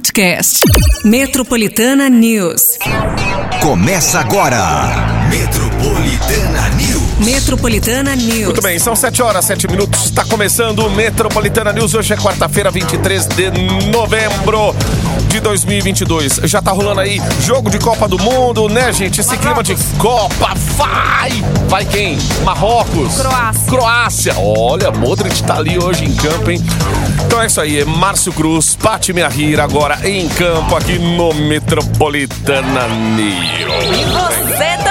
podcast. Metropolitana News. Começa agora. Metropolitana News. Metropolitana News. Muito bem, são 7 horas, 7 minutos. Está começando o Metropolitana News. Hoje é quarta-feira, 23 de novembro de 2022. Já tá rolando aí jogo de Copa do Mundo, né, gente? Esse clima de Copa. Vai! Vai quem? Marrocos. Croácia. Croácia. Olha, Modric tá ali hoje em campo, hein? Então é isso aí, é Márcio Cruz, Pati Miahira agora em campo aqui no Metropolitana News. E você também,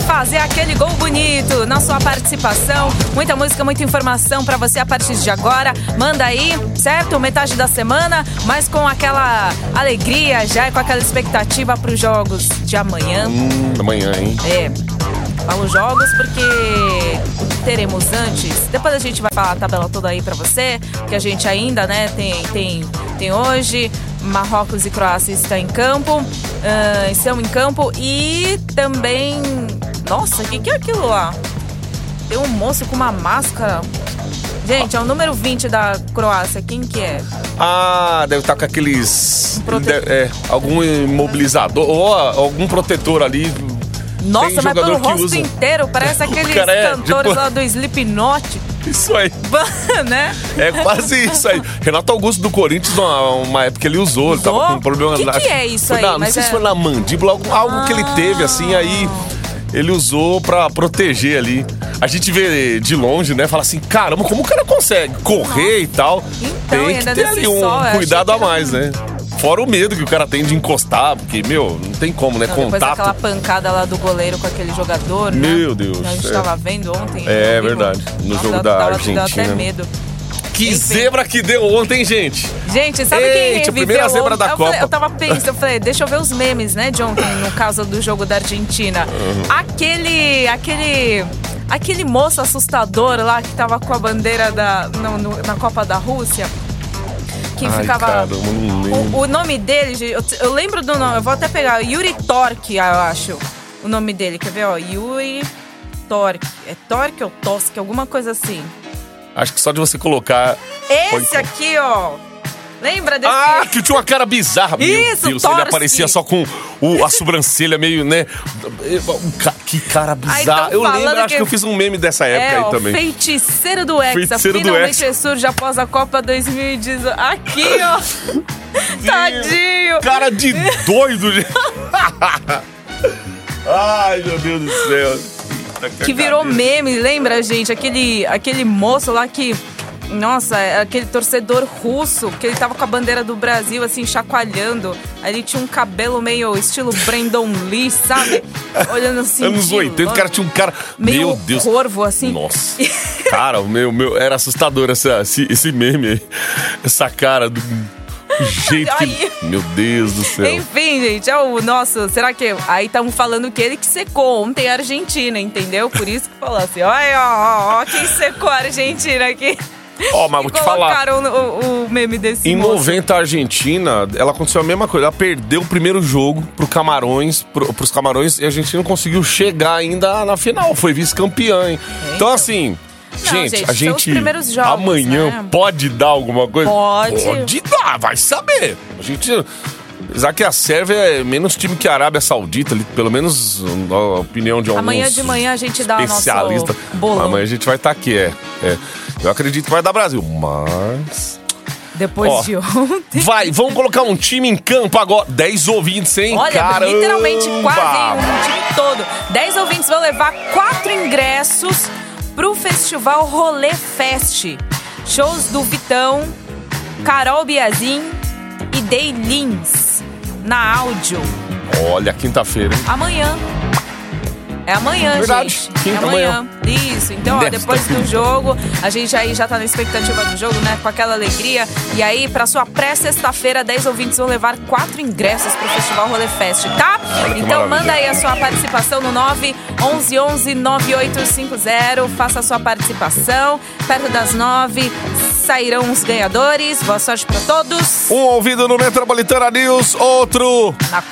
fazer aquele gol bonito na sua participação. Muita música, muita informação pra você a partir de agora. Manda aí, certo? Metade da semana, mas com aquela alegria já e com aquela expectativa pros jogos de amanhã. Hum, amanhã, hein? É. Falo jogos porque teremos antes. Depois a gente vai falar a tabela toda aí pra você, que a gente ainda, né, tem, tem, tem hoje. Marrocos e Croácia estão em campo. ah, estão em campo e também. Nossa, o que, que é aquilo lá? Tem um moço com uma máscara. Gente, é o número 20 da Croácia. Quem que é? Ah, deve estar com aqueles. de- é, algum imobilizador ou ah, algum protetor ali. Nossa, mas pelo rosto usa- inteiro, parece aqueles é, cantores tipo- lá do Slipknot, Isso aí. né? É quase isso aí. Renato Augusto do Corinthians, uma, uma época ele usou, ele tava com um problema Que na- que é isso aí? na- não sei se é- foi na mandíbula, algo, algo que ele teve assim, aí ele usou pra proteger ali. A gente vê de longe, né? Fala assim, caramba, como o cara consegue correr e tal? Então, tem que ter ali um sol, cuidado a mais, né? Fora o medo que o cara tem de encostar, porque, meu, não tem como, né? Não, depois Contato. daquela pancada lá do goleiro com aquele jogador, né? Meu Deus, Que a gente é. tava vendo ontem. É, vivo. verdade. No Nossa, jogo dá- da dava- Argentina, Dá até né? medo. Que Enfim. zebra que deu ontem, gente. Gente, sabe Eita, quem a viveu primeira zebra da eu Copa. Falei, eu tava pensando, eu falei, deixa eu ver os memes, né, de ontem, no caso do jogo da Argentina. Uhum. Aquele, aquele, aquele moço assustador lá que tava com a bandeira da, no- no- na Copa da Rússia, que Ai, ficava... lembro. O, o nome dele, eu, eu lembro do nome, eu vou até pegar, Yuri Torque, eu acho, o nome dele, quer ver, ó, Yuri Torque, é Torque ou Tosk, alguma coisa assim. Acho que só de você colocar. Esse aqui, ó, lembra desse... Ah, que tinha uma cara bizarra. Meu Isso, Deus, ele aparecia só com o- a sobrancelha meio, né? Que cara bizarro. tão eu lembro, falando acho que- que eu fiz um meme dessa época É, aí ó, também. feiticeiro do Hexa. Feiticeiro do Finalmente Hexa. surge após a Copa 2018. Aqui, ó. Tadinho. Cara de doido. Ai, meu Deus do céu. Que virou meme, lembra, gente? Aquele, aquele moço lá que. Nossa, é aquele torcedor russo, que ele tava com a bandeira do Brasil, assim, chacoalhando. Aí ele tinha um cabelo meio estilo Brandon Lee, sabe? Olhando assim. Anos de 80, o longe. cara tinha um cara. Meio meu Deus. corvo, assim. Nossa. Cara, o meu, meu, era assustador essa, esse, esse meme aí. Essa cara do jeito que. Meu Deus do céu. Enfim, gente, é o nosso. Será que. Aí estamos falando que ele que secou ontem a Argentina, entendeu? Por isso que falou assim: olha, ó, ó, ó, quem secou a Argentina aqui. Ó, mas E vou te falar. o, o meme desse Em moço. 90, a Argentina, ela aconteceu a mesma coisa. Ela perdeu o primeiro jogo pro Camarões, pro, pros Camarões, e a Argentina não conseguiu chegar ainda na final. Foi vice-campeã, hein? Então, assim. Não, gente, gente, a gente jogos, amanhã né? pode dar alguma coisa? Pode. Pode dar, vai saber. A gente. Apesar que a Sérvia é menos time que a Arábia Saudita, pelo menos a opinião de alguns Amanhã de manhã a gente dá o nosso. Amanhã a gente vai estar aqui, é, é. Eu acredito que vai dar Brasil, mas. Depois Ó, de ontem. Vai, vamos colocar um time em campo agora. 10 ouvintes, hein? Olha, Caramba! literalmente quase um time todo. 10 ouvintes vão levar quatro ingressos pro festival Rolê Fest. Shows do Vitão, Carol Biazin e Day Lins na áudio. Olha, quinta-feira, hein? Amanhã. É amanhã, Verdade, gente. É quinta, amanhã. Isso. Então, ó, depois do jogo, a gente aí já tá na expectativa do jogo, né? Com aquela alegria. E aí, pra sua pré-sexta-feira, 10 ouvintes vão levar quatro ingressos pro Festival Rolê Fest, tá? Olha então, manda aí a sua participação no 9 11 11 9850. Faça a sua participação. Perto das 9 sairão os ganhadores. Boa sorte pra todos. Um ouvido no Metropolitana News, outro Na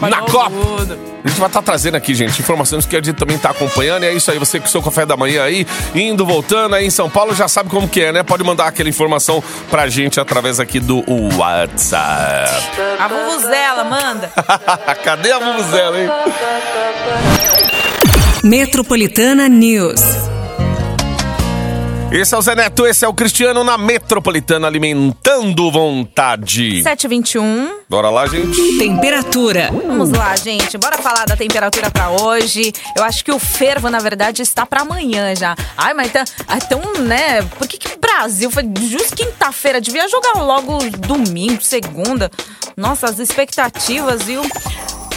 na Copa. tudo. A gente vai estar trazendo aqui, gente, informações que a gente também tá acompanhando. E é isso aí, você com o seu café da manhã aí, indo, voltando aí em São Paulo, já sabe como que é, né? Pode mandar aquela informação pra gente através aqui do WhatsApp. A Vuvuzela, manda. Cadê a Vuvuzela, hein? Metropolitana News. Esse é o Zé Neto, esse é o Cristiano na Metropolitana Alimentando Vontade. 721. Bora lá, gente. Temperatura. Vamos lá, gente. Bora falar da temperatura pra hoje. Eu acho que o fervo, na verdade, está pra amanhã já. Ai, mas tá, então, né? Por que, que o Brasil foi justo quinta-feira? Devia jogar logo domingo, segunda. Nossa, as expectativas, viu?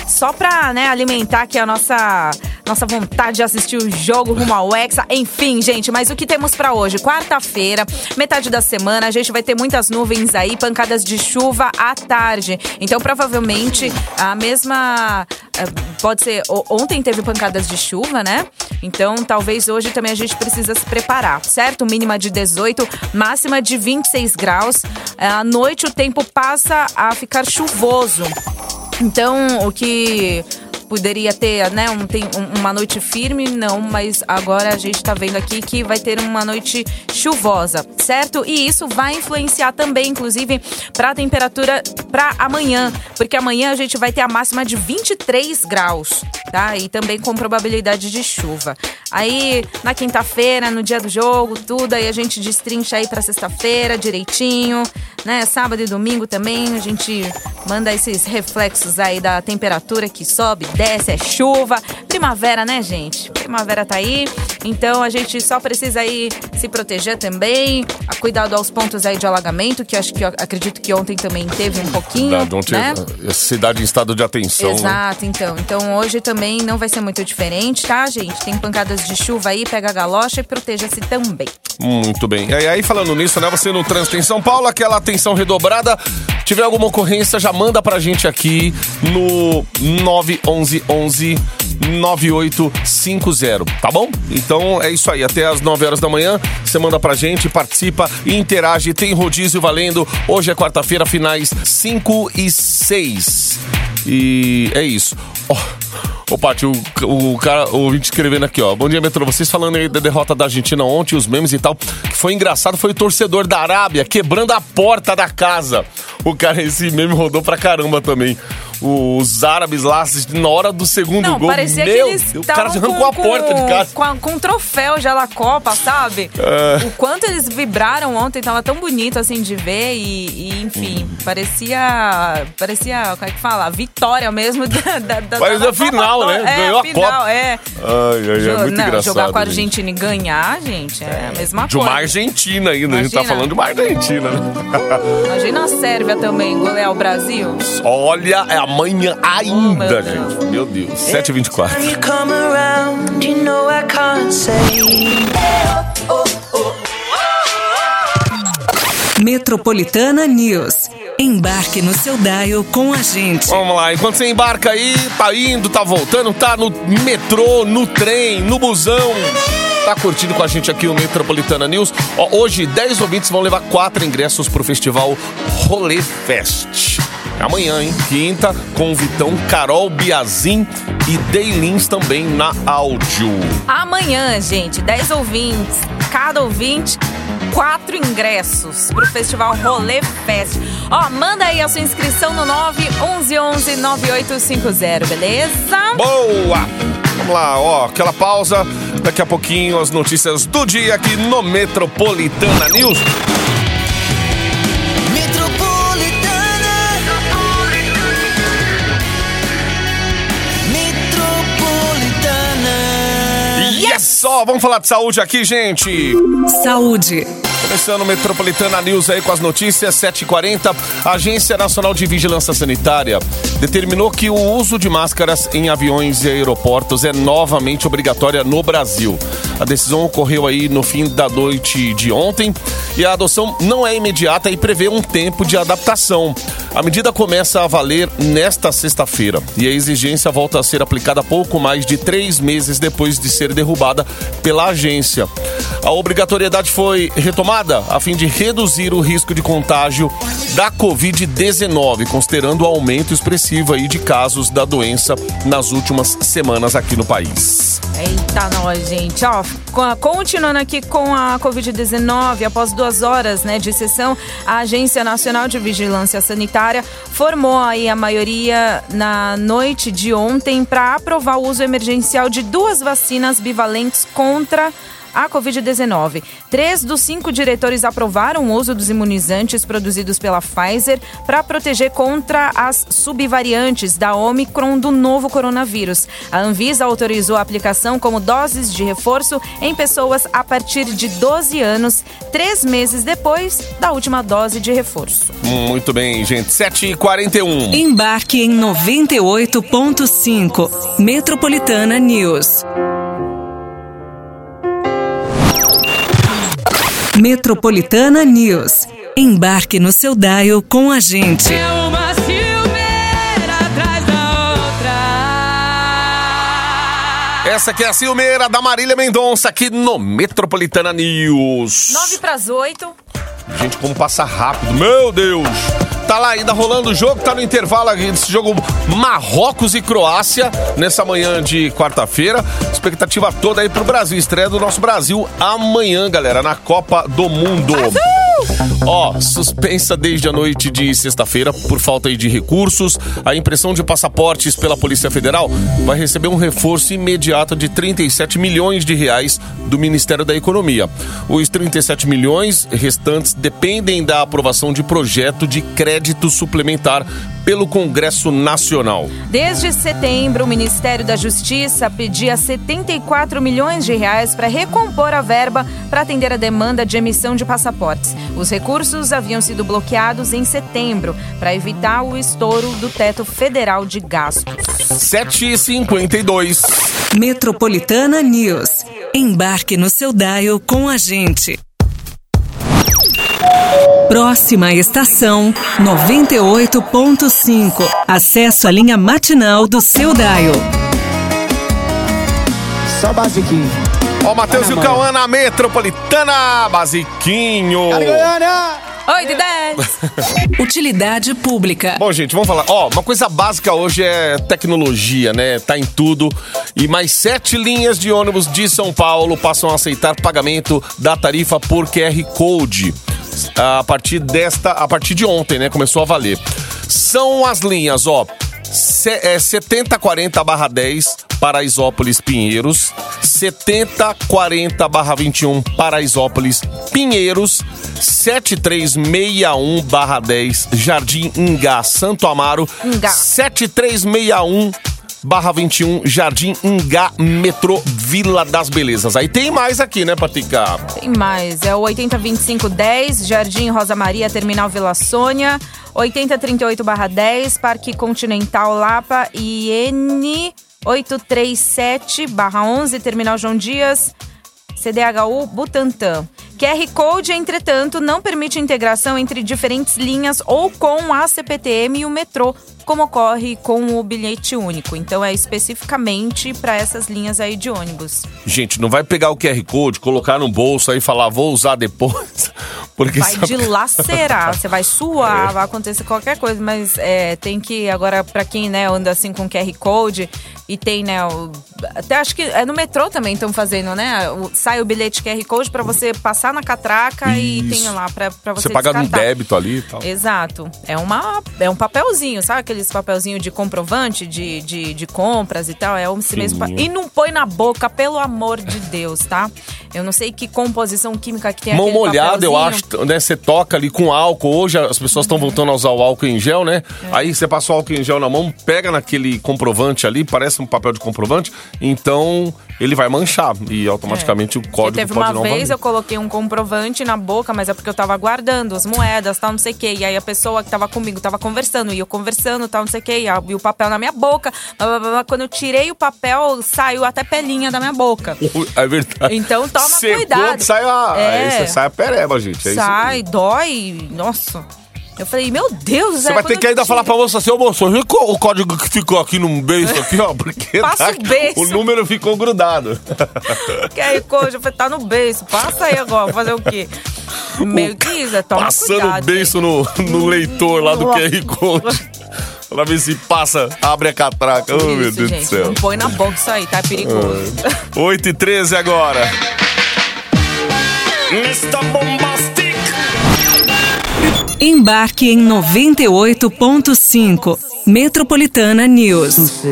Só pra, né, alimentar aqui a nossa, nossa vontade de assistir o jogo rumo ao Hexa. Enfim, gente, mas o que temos pra hoje? Quarta-feira, metade da semana, a gente vai ter muitas nuvens aí, pancadas de chuva à tarde. Então, provavelmente, a mesma. eh, Pode ser. Ontem teve pancadas de chuva, né? Então, talvez hoje também a gente precisa se preparar, certo? Mínima de 18, máxima de 26 graus. Eh, À noite o tempo passa a ficar chuvoso. Então, o que poderia ter, né, um, tem, um- uma noite firme, não, mas agora a gente tá vendo aqui que vai ter uma noite chuvosa, certo? E isso vai influenciar também, inclusive, pra temperatura pra amanhã, porque amanhã a gente vai ter a máxima de 23 graus, tá? E também com probabilidade de chuva. Aí, na quinta-feira, no dia do jogo, tudo, aí a gente destrincha aí pra sexta-feira direitinho, né? Sábado e domingo também a gente manda esses reflexos aí da temperatura que sobe, desce, é chuva. Primavera, né, gente? Primavera tá aí, então a gente só precisa aí se proteger também, cuidado aos pontos aí de alagamento, que acho que acredito que ontem também teve um pouquinho, Da- ontem, né? a cidade em estado de atenção. né? Exato, então. Então hoje também não vai ser muito diferente, tá, gente? Tem pancadas de chuva aí, pega a galocha e proteja-se também. Muito bem. E aí, falando nisso, né? Você no trânsito em São Paulo, aquela atenção redobrada. Tiver alguma ocorrência, já manda pra gente aqui no 911 9850, tá bom? Então é isso aí, até as 9 horas da manhã, você manda pra gente, participa interage, tem rodízio valendo. Hoje é quarta-feira, finais 5 e 6. E é isso. Ó, Ô, Paty, o, o cara, o ouvinte escrevendo aqui, ó. Bom dia, Metrô. Vocês falando aí da derrota da Argentina ontem, os memes e tal. Que foi engraçado, foi o torcedor da Arábia quebrando a porta da casa. O cara, esse meme rodou pra caramba também. Os árabes lá, na hora do segundo Não, gol. parecia Meu, que eles o cara estavam arrancou com, a porta de casa. Com, a- com um troféu já da Copa, sabe? É. O quanto eles vibraram ontem, tava tão bonito assim de ver e, e, enfim, Uhum. parecia, parecia, como é que fala? Vitória mesmo da, da, da, Parecia da Copa final, né? É, Ganhou a final, Copa. é. Ai, ai, Jo- muito não, engraçado. jogar com a gente. Argentina e ganhar, gente, é a mesma De uma coisa. Argentina ainda, a gente tá Imagina. falando de uma Argentina, né? Imagina a Sérvia também, golear o Brasil. Olha, é amanhã ainda, Oh, Deus. gente. Meu Deus, 7h24. you come around, you know I can't say. Metropolitana News. Embarque no seu dial com a gente. Vamos lá, enquanto você embarca aí, tá indo, tá voltando, tá no metrô, no trem, no busão. Tá curtindo com a gente aqui o Metropolitana News. Ó, hoje, 10 ouvintes vão levar quatro ingressos pro festival Rolê Fest. Amanhã, hein? Quinta, com Vitão, Carol Biazin e Daylins também na áudio. Amanhã, gente, 10 ouvintes. Cada ouvinte, quatro ingressos pro Festival Rolê Fest. Ó, manda aí a sua inscrição no 911 9850, beleza? Boa! Vamos lá, ó, aquela pausa. Daqui a pouquinho as notícias do dia aqui no Metropolitana News. Só, vamos falar de saúde aqui, gente. Saúde. Começando o Metropolitana News aí com as notícias 7h40. A Agência Nacional de Vigilância Sanitária determinou que o uso de máscaras em aviões e aeroportos é novamente obrigatória no Brasil. A decisão ocorreu aí no fim da noite de ontem e a adoção não é imediata e prevê um tempo de adaptação. A medida começa a valer nesta sexta-feira e a exigência volta a ser aplicada pouco mais de três meses depois de ser derrubada pela agência. A obrigatoriedade foi retomada a fim de reduzir o risco de contágio da Covid-19, considerando o aumento expressivo aí de casos da doença nas últimas semanas aqui no país. Eita, nós, gente. Ó, co- continuando aqui com a Covid-19, após duas horas né, de sessão, a Agência Nacional de Vigilância Sanitária formou aí a maioria na noite de ontem para aprovar o uso emergencial de duas vacinas bivalentes contra a Covid-19. Três dos cinco diretores aprovaram o uso dos imunizantes produzidos pela Pfizer para proteger contra as subvariantes da Omicron do novo coronavírus. A Anvisa autorizou a aplicação como doses de reforço em pessoas a partir de 12 anos, três meses depois da última dose de reforço. Muito bem, gente. 7h41. Embarque em 98.5. Metropolitana News. Metropolitana News. Embarque no seu dial com a gente. uma ciumeira atrás da outra. Essa aqui é a Silmeira da Marília Mendonça aqui no Metropolitana News. 9 para as 8. Gente, como passa rápido. Meu Deus! Tá lá ainda rolando o jogo, tá no intervalo desse jogo Marrocos e Croácia nessa manhã de quarta-feira. Expectativa toda aí pro Brasil. Estreia do nosso Brasil amanhã, galera, na Copa do Mundo. Ó, suspensa desde a noite de sexta-feira por falta de recursos. A impressão de passaportes pela Polícia Federal vai receber um reforço imediato de 37 milhões de reais do Ministério da Economia. Os 37 milhões restantes dependem da aprovação de projeto de crédito suplementar pelo Congresso Nacional. Desde setembro, o Ministério da Justiça pedia 74 milhões de reais para recompor a verba para atender a demanda de emissão de passaportes. Os recursos haviam sido bloqueados em setembro para evitar o estouro do teto federal de gastos. 7h52. Metropolitana News. Embarque no seu dial com a gente. Próxima estação 98.5. Acesso à linha matinal do seu dial. Só basiquinho. Ó, Matheus e o Cauã na Metropolitana, basiquinho. Goiânia! 8 e 10. Utilidade pública. Bom, gente, vamos falar. Ó, uma coisa básica hoje é tecnologia, né? Tá em tudo. E mais sete linhas de ônibus de São Paulo passam a aceitar pagamento da tarifa por QR Code. A partir desta, a partir de ontem, né? Começou a valer. São as linhas, ó. Se, é, 7040-10 Paraisópolis Pinheiros, 7040-21 Paraisópolis Pinheiros, 7361-10 Jardim Ingá Santo Amaro, Ingá. 7361 barra 21 Jardim Ingá Metrô Vila das Belezas. Aí tem mais aqui, né, Patica? Tem mais, é o 802510, Jardim Rosa Maria, Terminal Vila Sônia, 8038-10, Parque Continental Lapa e N 837-11, Terminal João Dias, CDHU Butantã. QR Code, entretanto, não permite integração entre diferentes linhas ou com a CPTM e o metrô, como ocorre com o bilhete único. Então é especificamente para essas linhas aí de ônibus. Gente, não vai pegar o QR Code, colocar no bolso aí e falar, vou usar depois. Porque Vai sabe- dilacerar, você vai suar, vai acontecer qualquer coisa, mas é, tem que, agora, pra quem né, anda assim com QR Code e tem, né, o- até acho que é no metrô também estão fazendo, né? o- sai o bilhete QR Code pra você passar na catraca e Isso. tem lá pra você Você paga no débito ali e tal. Exato. É, uma, é um papelzinho, sabe? Aqueles papelzinho de comprovante de, de, de compras e tal. É esse mesmo. pa-. E não põe na boca, pelo amor de Deus, tá? Eu não sei que composição química que tem Mão molhada, eu acho, né? Você toca ali com álcool. Hoje as pessoas estão voltando a usar o álcool em gel, né? É. Aí você passa o álcool em gel na mão, pega naquele comprovante ali, parece um papel de comprovante, então ele vai manchar e automaticamente o Porque código teve pode uma vez valer. eu coloquei um comprovante na boca, mas é porque eu tava guardando as moedas, tal, não sei o quê. E aí a pessoa que tava comigo tava conversando, e eu conversando, tal, não sei o quê, e, a- e o papel na minha boca. blá, blá, blá. Quando eu tirei o papel, saiu até pelinha da minha boca. É verdade. Então toma Secou, cuidado. Sai a, É. sai a pereba, gente. É Sai, dói. Nossa. Eu falei, meu Deus Você vai ter que ainda falar pra moça assim, ô moço, viu o código que ficou aqui no beijo aqui, ó? Porque Passa tá- o beiço. o número ficou grudado. QR Code, eu falei, tá no beiço, passa aí agora, fazer o quê? Meio que isso, toma Passando cuidado. o beiço no, no leitor lá do QR Code. Pra ver se passa, abre a catraca. Oh, meu Deus gente, do céu. não põe na boca isso aí, tá? É perigoso. 8 e 13 agora. Embarque em 98.5. Metropolitana News.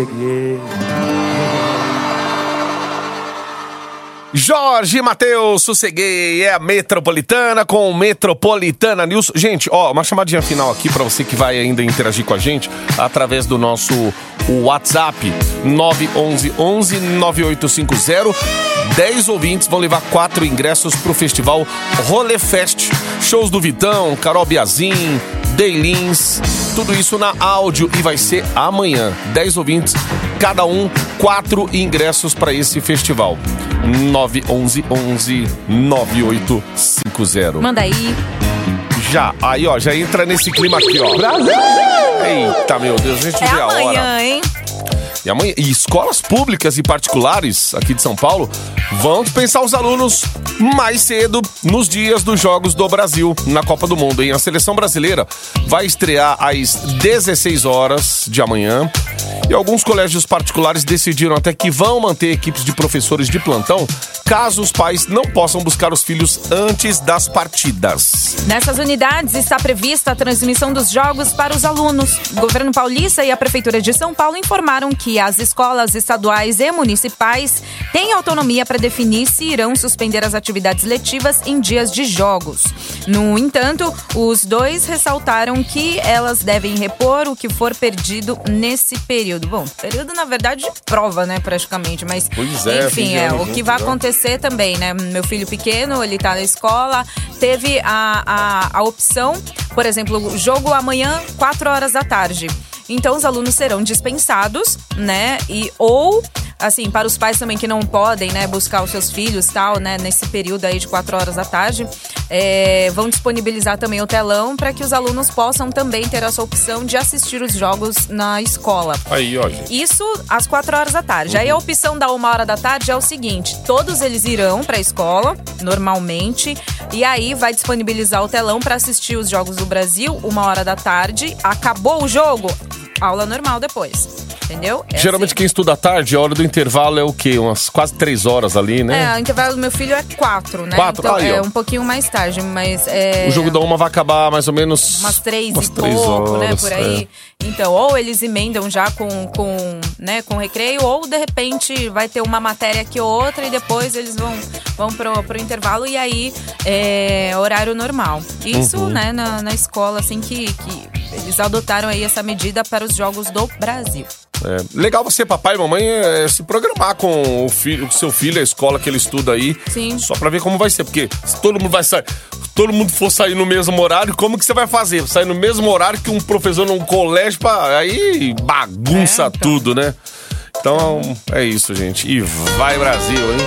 Jorge Matheus, sosseguei, é a Metropolitana com Metropolitana News. Gente, ó, uma chamadinha final aqui pra você que vai ainda interagir com a gente através do nosso WhatsApp 911 11 9850. 10 ouvintes vão levar quatro ingressos pro festival Rolê Fest. Shows do Vitão, Carol Biazin, Daylins, tudo isso na áudio e vai ser amanhã. 10 ouvintes, cada um quatro ingressos para esse festival. 911 11 9850. Manda aí. Já, aí ó, já entra nesse clima aqui, ó. Brasil! Eita, meu Deus, a gente É vê a hora. amanhã, hein? E, amanhã, e escolas públicas e particulares aqui de São Paulo vão dispensar os alunos mais cedo nos dias dos Jogos do Brasil na Copa do Mundo. Hein? A seleção brasileira vai estrear às 16 horas de amanhã. E alguns colégios particulares decidiram até que vão manter equipes de professores de plantão caso os pais não possam buscar os filhos antes das partidas. Nessas unidades está prevista a transmissão dos jogos para os alunos. O governo paulista e a Prefeitura de São Paulo informaram que as escolas estaduais e municipais têm autonomia para definir se irão suspender as atividades letivas em dias de jogos. No entanto, os dois ressaltaram que elas devem repor o que for perdido nesse período. Bom, período na verdade de prova, né, praticamente, mas Pois é, fim enfim, é o que vai acontecer acontecer também, né? Meu filho pequeno, ele tá na escola, teve a, a, a opção, por exemplo, jogo amanhã, 4 horas da tarde. Então os alunos serão dispensados, né? E ou assim, para os pais também que não podem, né, buscar os seus filhos tal, né, nesse período aí de 4 horas da tarde, é, vão disponibilizar também o telão para que os alunos possam também ter essa opção de assistir os jogos na escola. Aí, ó, gente. Isso às 4 horas da tarde. Aí a opção da uma hora da tarde é o seguinte: todos eles irão para a escola, normalmente, e aí vai disponibilizar o telão para assistir os Jogos do Brasil, uma hora da tarde. Acabou o jogo, aula normal depois. Entendeu? É Geralmente assim. quem estuda à tarde, a hora do intervalo é o quê? Umas quase três horas ali, né? É, o intervalo do meu filho é quatro, né? Quatro? Então Aí, é ó. um pouquinho mais tarde, mas é. O jogo da uma vai acabar mais ou menos. umas três umas e três pouco, né? horas, Por aí. Então, ou eles emendam já com, com, né, com recreio, ou de repente vai ter uma matéria aqui ou outra e depois eles vão, vão pro, pro intervalo e aí é horário normal. Isso, Uhum. né, na, na escola, assim, que, que eles adotaram aí essa medida para os Jogos do Brasil. É. Legal você, papai e mamãe, é, se programar com o, filho, o seu filho, a escola que ele estuda aí. Sim. Só pra ver como vai ser. Porque se todo mundo vai sair. Todo mundo for sair no mesmo horário, como que você vai fazer? Sair no mesmo horário que um professor num colégio, pra, aí bagunça É, então. tudo, né? Então é isso, gente. E vai Brasil, hein?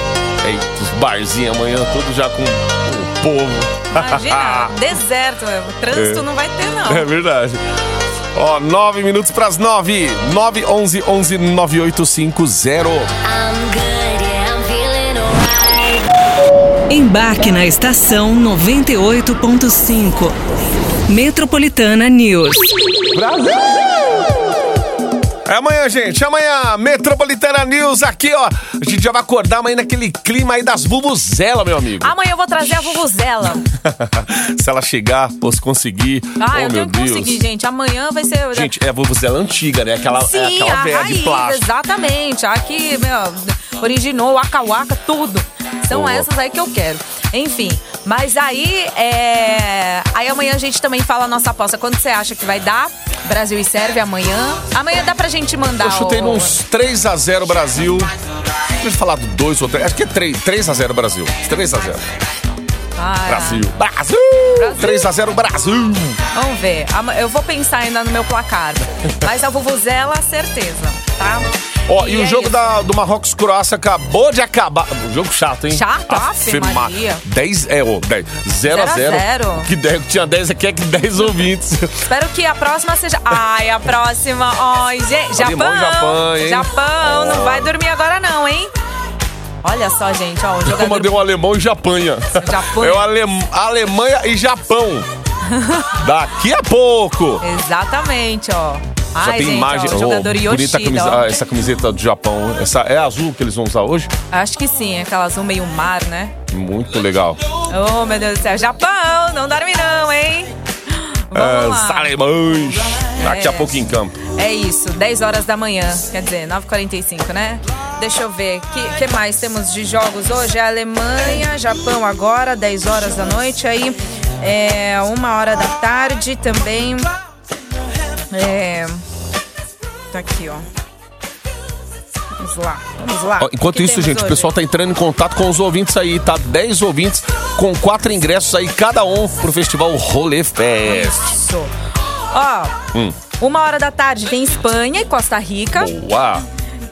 Eita, os barzinhos amanhã, tudo já com povo. Imagina, deserto, o trânsito É. não vai ter, não. É verdade. Ó, nove minutos pras nove. Nove, onze, onze, nove, oito, cinco, zero. Embarque na estação 98.5. Metropolitana News. É amanhã, gente. Amanhã, Metropolitana News aqui, ó. A gente já vai acordar amanhã naquele clima aí das vuvuzela, meu amigo. Amanhã eu vou trazer a Vuvuzela. se ela chegar, fosse conseguir. Ah, oh, eu meu tenho que Deus. conseguir, gente. Amanhã vai ser. Gente, é a vuvuzela antiga, né? Aquela, Sim, é aquela velha raiz, de plástico. exatamente. A que, meu, originou Waka Waka, tudo. São Boa. essas aí que eu quero. Enfim, mas aí, é... aí amanhã a gente também fala a nossa aposta. Quando você acha que vai dar? Brasil e Sérvia amanhã. Amanhã dá pra gente mandar Eu chutei o... nos 3x0 Brasil. Deixa eu falar do 2 ou 3. Acho que é 3, 3x0 Brasil. 3x0. Ah, Brasil. Brasil! Brasil. 3x0 Brasil! Vamos ver. Eu vou pensar ainda no meu placar. Mas a Vuvuzela, certeza, tá? Ó, e, E o é jogo isso. da, do Marrocos Croácia acabou de acabar. Um jogo chato, hein? Chato? Ma- Maria. 10, é, ó, 10. 0 a 0 Zero a zero. Que 10, tinha 10 aqui, é que 10 ouvintes. Espero que a próxima seja. Ai, a próxima. Ai, gente. Japão. Japão, hein? Japão, não vai dormir agora, não, hein? Olha só, gente, ó, o Eu jogador. mandei um alemão e Japanha. Japanha. É o Alem- Alemanha e Japão. Daqui a pouco. Exatamente, ó. Ai, tem gente, imagem. ó, jogador oh, bonita Yoshida, camisa- ó. ah, essa camiseta do Japão. Essa é azul que eles vão usar hoje? Acho que sim, aquela azul meio mar, né? Muito legal. Oh, meu Deus do céu. Japão, não dorme não, hein? Vamos É, lá. alemães. Daqui a É. pouco em campo. É isso, 10 horas da manhã, quer dizer, 9h45, né? Deixa eu ver, o que, que mais temos de jogos hoje? É Alemanha, Japão agora, 10 horas da noite, aí é uma hora da tarde também. É. Tá aqui, ó. Vamos lá, vamos lá. Ó, Enquanto O isso, gente, o hoje? pessoal tá entrando em contato com os ouvintes aí, tá? 10 ouvintes com quatro ingressos aí, cada um pro festival Rolê Fest. Isso. Ó, Hum. uma hora da tarde tem Espanha e Costa Rica. Boa!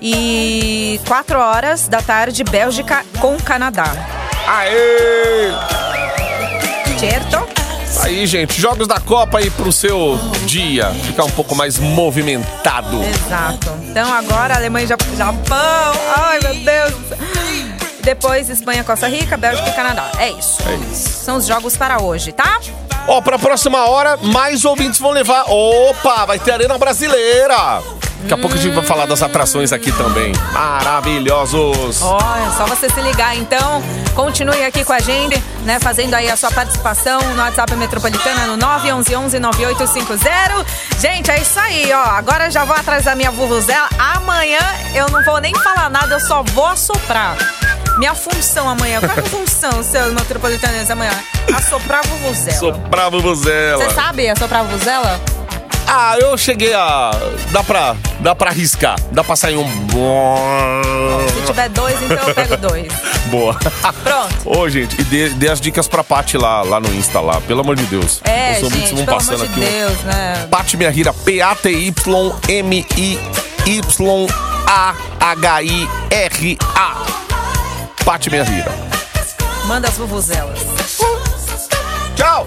E 4 horas da tarde, Bélgica com Canadá. Aê! Certo? Aí, gente, jogos da Copa aí pro seu dia ficar um pouco mais movimentado. Exato. Então agora Alemanha e Jap- Japão. Ai, meu Deus. Depois Espanha, Costa Rica, Bélgica e Canadá. É isso. É isso. São os jogos para hoje, tá? Ó, pra próxima hora, mais ouvintes vão levar. Opa, vai ter Arena Brasileira! Daqui a pouco a gente vai falar das atrações aqui também. Maravilhosos! Ó, é só você se ligar. Então, continue aqui com a gente, né? Fazendo aí a sua participação no WhatsApp Metropolitana no 911-9850. Gente, é isso aí, ó. Agora já vou atrás da minha vuvuzela. Amanhã eu não vou nem falar nada, eu só vou assoprar. Minha função amanhã. Qual é a função, seu metropolitanense, amanhã? Assoprar a vuvuzela. Soprava Vuzela. Você sabe assoprar a vuvuzela? Ah, eu cheguei a. Dá pra. Dá pra arriscar. Dá pra sair um. Se tiver dois, então eu pego dois. Boa. Pronto. Ô, gente, e dê, dê as dicas pra Paty lá, lá no Insta, lá. Pelo amor de Deus. É, Os ouvintes gente, vão pelo passando amor de aqui. um- Deus, né? Paty Minha Rira, P-A-T-Y-M-I-Y-A-H-I-R-A. Paty Minha Rira. Manda as vuvuzelas. Tchau!